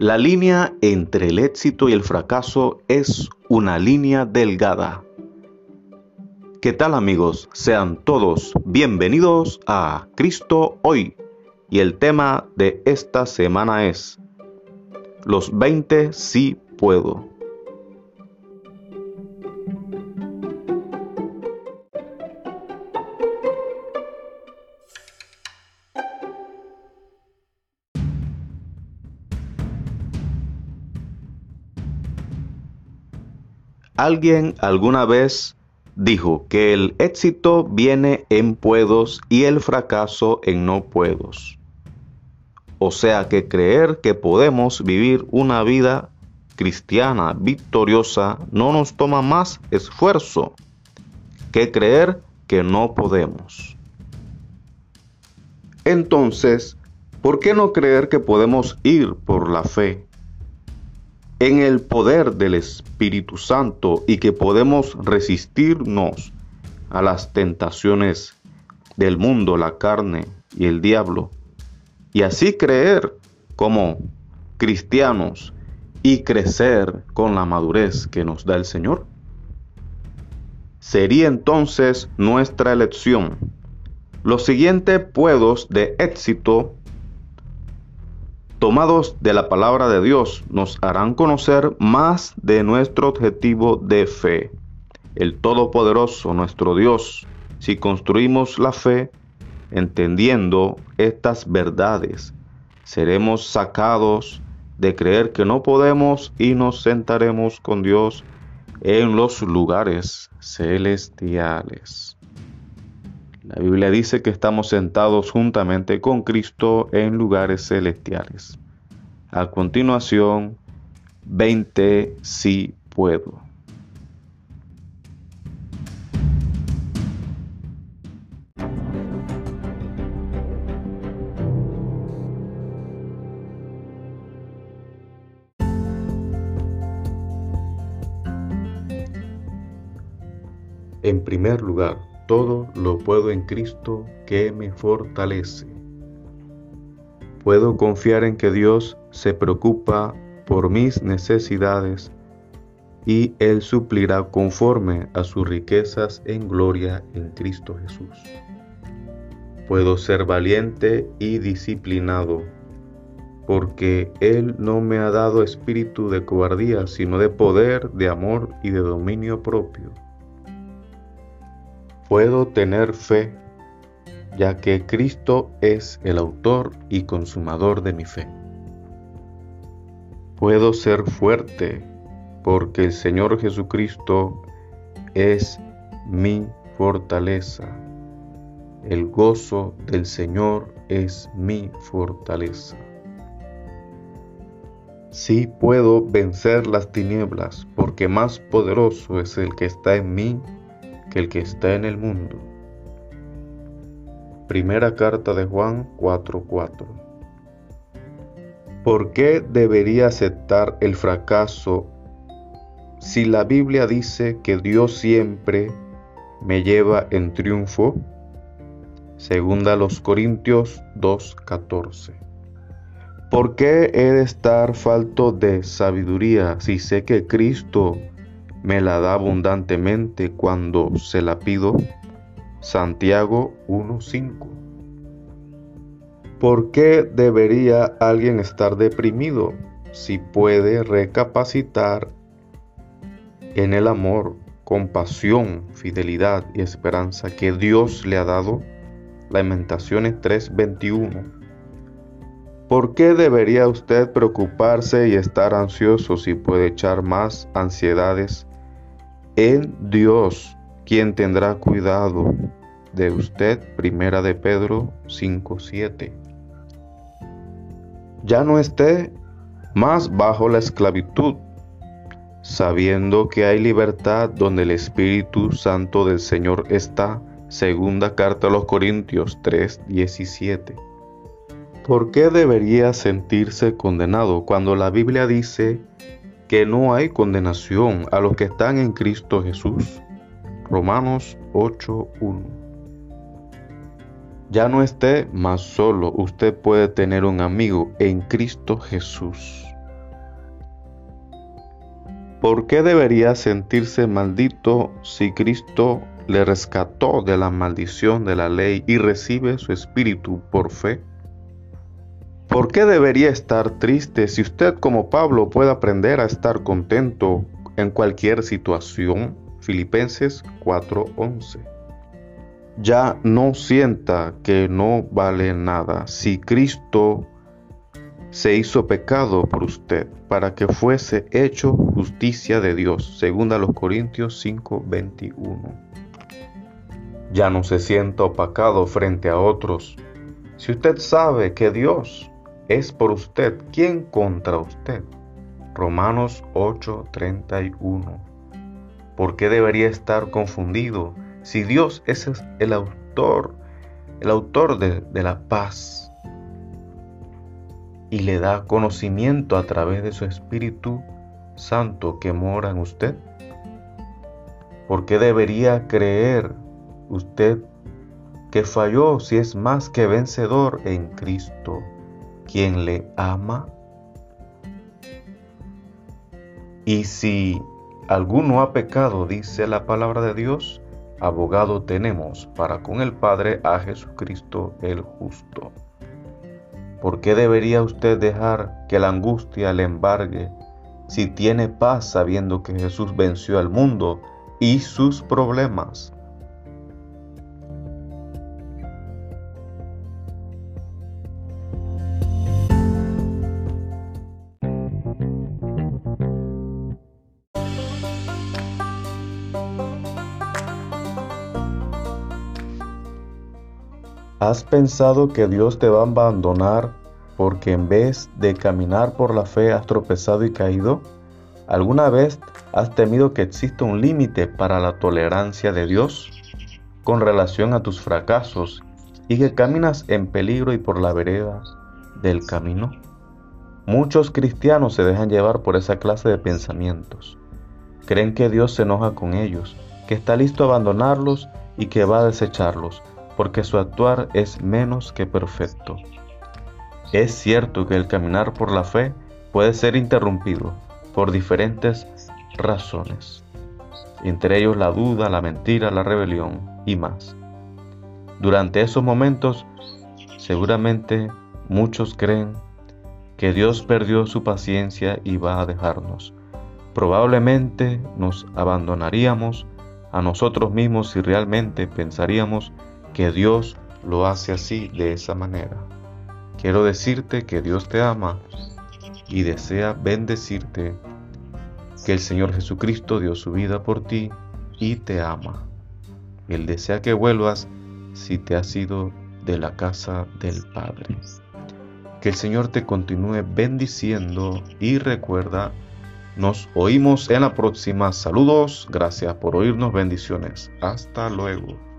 La línea entre el éxito y el fracaso es una línea delgada. ¿Qué tal amigos? Sean todos bienvenidos a Cristo hoy. Y el tema de esta semana es Los 20 sí puedo. Alguien alguna vez dijo que el éxito viene en puedos y el fracaso en no puedos. O sea que creer que podemos vivir una vida cristiana victoriosa no nos toma más esfuerzo que creer que no podemos. Entonces, ¿por qué no creer que podemos ir por la fe en el poder del Espíritu Santo y que podemos resistirnos a las tentaciones del mundo, la carne y el diablo, y así creer como cristianos y crecer con la madurez que nos da el Señor? Sería entonces nuestra elección. Los siguientes puedos de éxito tomados de la palabra de Dios, nos harán conocer más de nuestro objetivo de fe. El Todopoderoso, nuestro Dios, si construimos la fe, entendiendo estas verdades, seremos sacados de creer que no podemos y nos sentaremos con Dios en los lugares celestiales. La Biblia dice que estamos sentados juntamente con Cristo en lugares celestiales. A continuación, 20 si puedo. En primer lugar, todo lo puedo en Cristo que me fortalece. Puedo confiar en que Dios se preocupa por mis necesidades y Él suplirá conforme a sus riquezas en gloria en Cristo Jesús. Puedo ser valiente y disciplinado, porque Él no me ha dado espíritu de cobardía, sino de poder, de amor y de dominio propio puedo tener fe, ya que Cristo es el autor y consumador de mi fe. Puedo ser fuerte, porque el Señor Jesucristo es mi fortaleza. El gozo del Señor es mi fortaleza. Sí puedo vencer las tinieblas, porque más poderoso es el que está en mí que el que está en el mundo. Primera carta de Juan 4:4. ¿Por qué debería aceptar el fracaso si la Biblia dice que Dios siempre me lleva en triunfo? Segunda los Corintios 2:14. ¿Por qué he de estar falto de sabiduría si sé que Cristo me la da abundantemente cuando se la pido. Santiago 1.5. ¿Por qué debería alguien estar deprimido si puede recapacitar en el amor, compasión, fidelidad y esperanza que Dios le ha dado? Lamentaciones 3:21. ¿Por qué debería usted preocuparse y estar ansioso si puede echar más ansiedades en Dios, quien tendrá cuidado de usted. Primera de Pedro 5:7. Ya no esté más bajo la esclavitud, sabiendo que hay libertad donde el Espíritu Santo del Señor está. Segunda carta a los Corintios 3:17. ¿Por qué debería sentirse condenado cuando la Biblia dice que no hay condenación a los que están en Cristo Jesús. Romanos 8:1. Ya no esté más solo, usted puede tener un amigo en Cristo Jesús. ¿Por qué debería sentirse maldito si Cristo le rescató de la maldición de la ley y recibe su espíritu por fe? ¿Por qué debería estar triste si usted como Pablo puede aprender a estar contento en cualquier situación? Filipenses 4:11. Ya no sienta que no vale nada si Cristo se hizo pecado por usted para que fuese hecho justicia de Dios, según a los Corintios 5:21. Ya no se sienta opacado frente a otros. Si usted sabe que Dios es por usted, ¿quién contra usted? Romanos 8:31. ¿Por qué debería estar confundido si Dios es el autor, el autor de, de la paz? y le da conocimiento a través de su Espíritu Santo que mora en usted? ¿Por qué debería creer usted que falló si es más que vencedor en Cristo, quien le ama? Y si alguno ha pecado, dice la palabra de Dios, abogado tenemos para con el Padre a Jesucristo el justo. ¿Por qué debería usted dejar que la angustia le embargue si tiene paz sabiendo que Jesús venció al mundo y sus problemas? ¿Has pensado que Dios te va a abandonar porque en vez de caminar por la fe has tropezado y caído? ¿Alguna vez has temido que exista un límite para la tolerancia de Dios con relación a tus fracasos y que caminas en peligro y por la vereda del camino? Muchos cristianos se dejan llevar por esa clase de pensamientos. Creen que Dios se enoja con ellos, que está listo a abandonarlos y que va a desecharlos porque su actuar es menos que perfecto. Es cierto que el caminar por la fe puede ser interrumpido por diferentes razones, entre ellos la duda, la mentira, la rebelión y más. Durante esos momentos, seguramente muchos creen que Dios perdió su paciencia y va a dejarnos. Probablemente nos abandonaríamos a nosotros mismos si realmente pensaríamos que Dios lo hace así, de esa manera. Quiero decirte que Dios te ama y desea bendecirte, que el Señor Jesucristo dio su vida por ti y te ama. Él desea que vuelvas si te has ido de la casa del Padre. Que el Señor te continúe bendiciendo y recuerda, nos oímos en la próxima. Saludos, gracias por oírnos, bendiciones. Hasta luego.